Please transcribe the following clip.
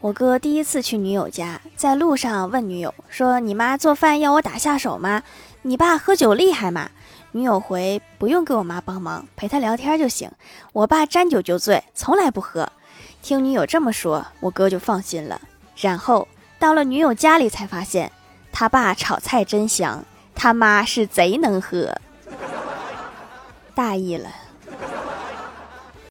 我哥第一次去女友家在路上问女友说你妈做饭要我打下手吗？你爸喝酒厉害吗？女友回不用给我妈帮忙陪她聊天就行。我爸沾酒就醉从来不喝。听女友这么说我哥就放心了。然后到了女友家里才发现他爸炒菜真香他妈是贼能喝。大意了。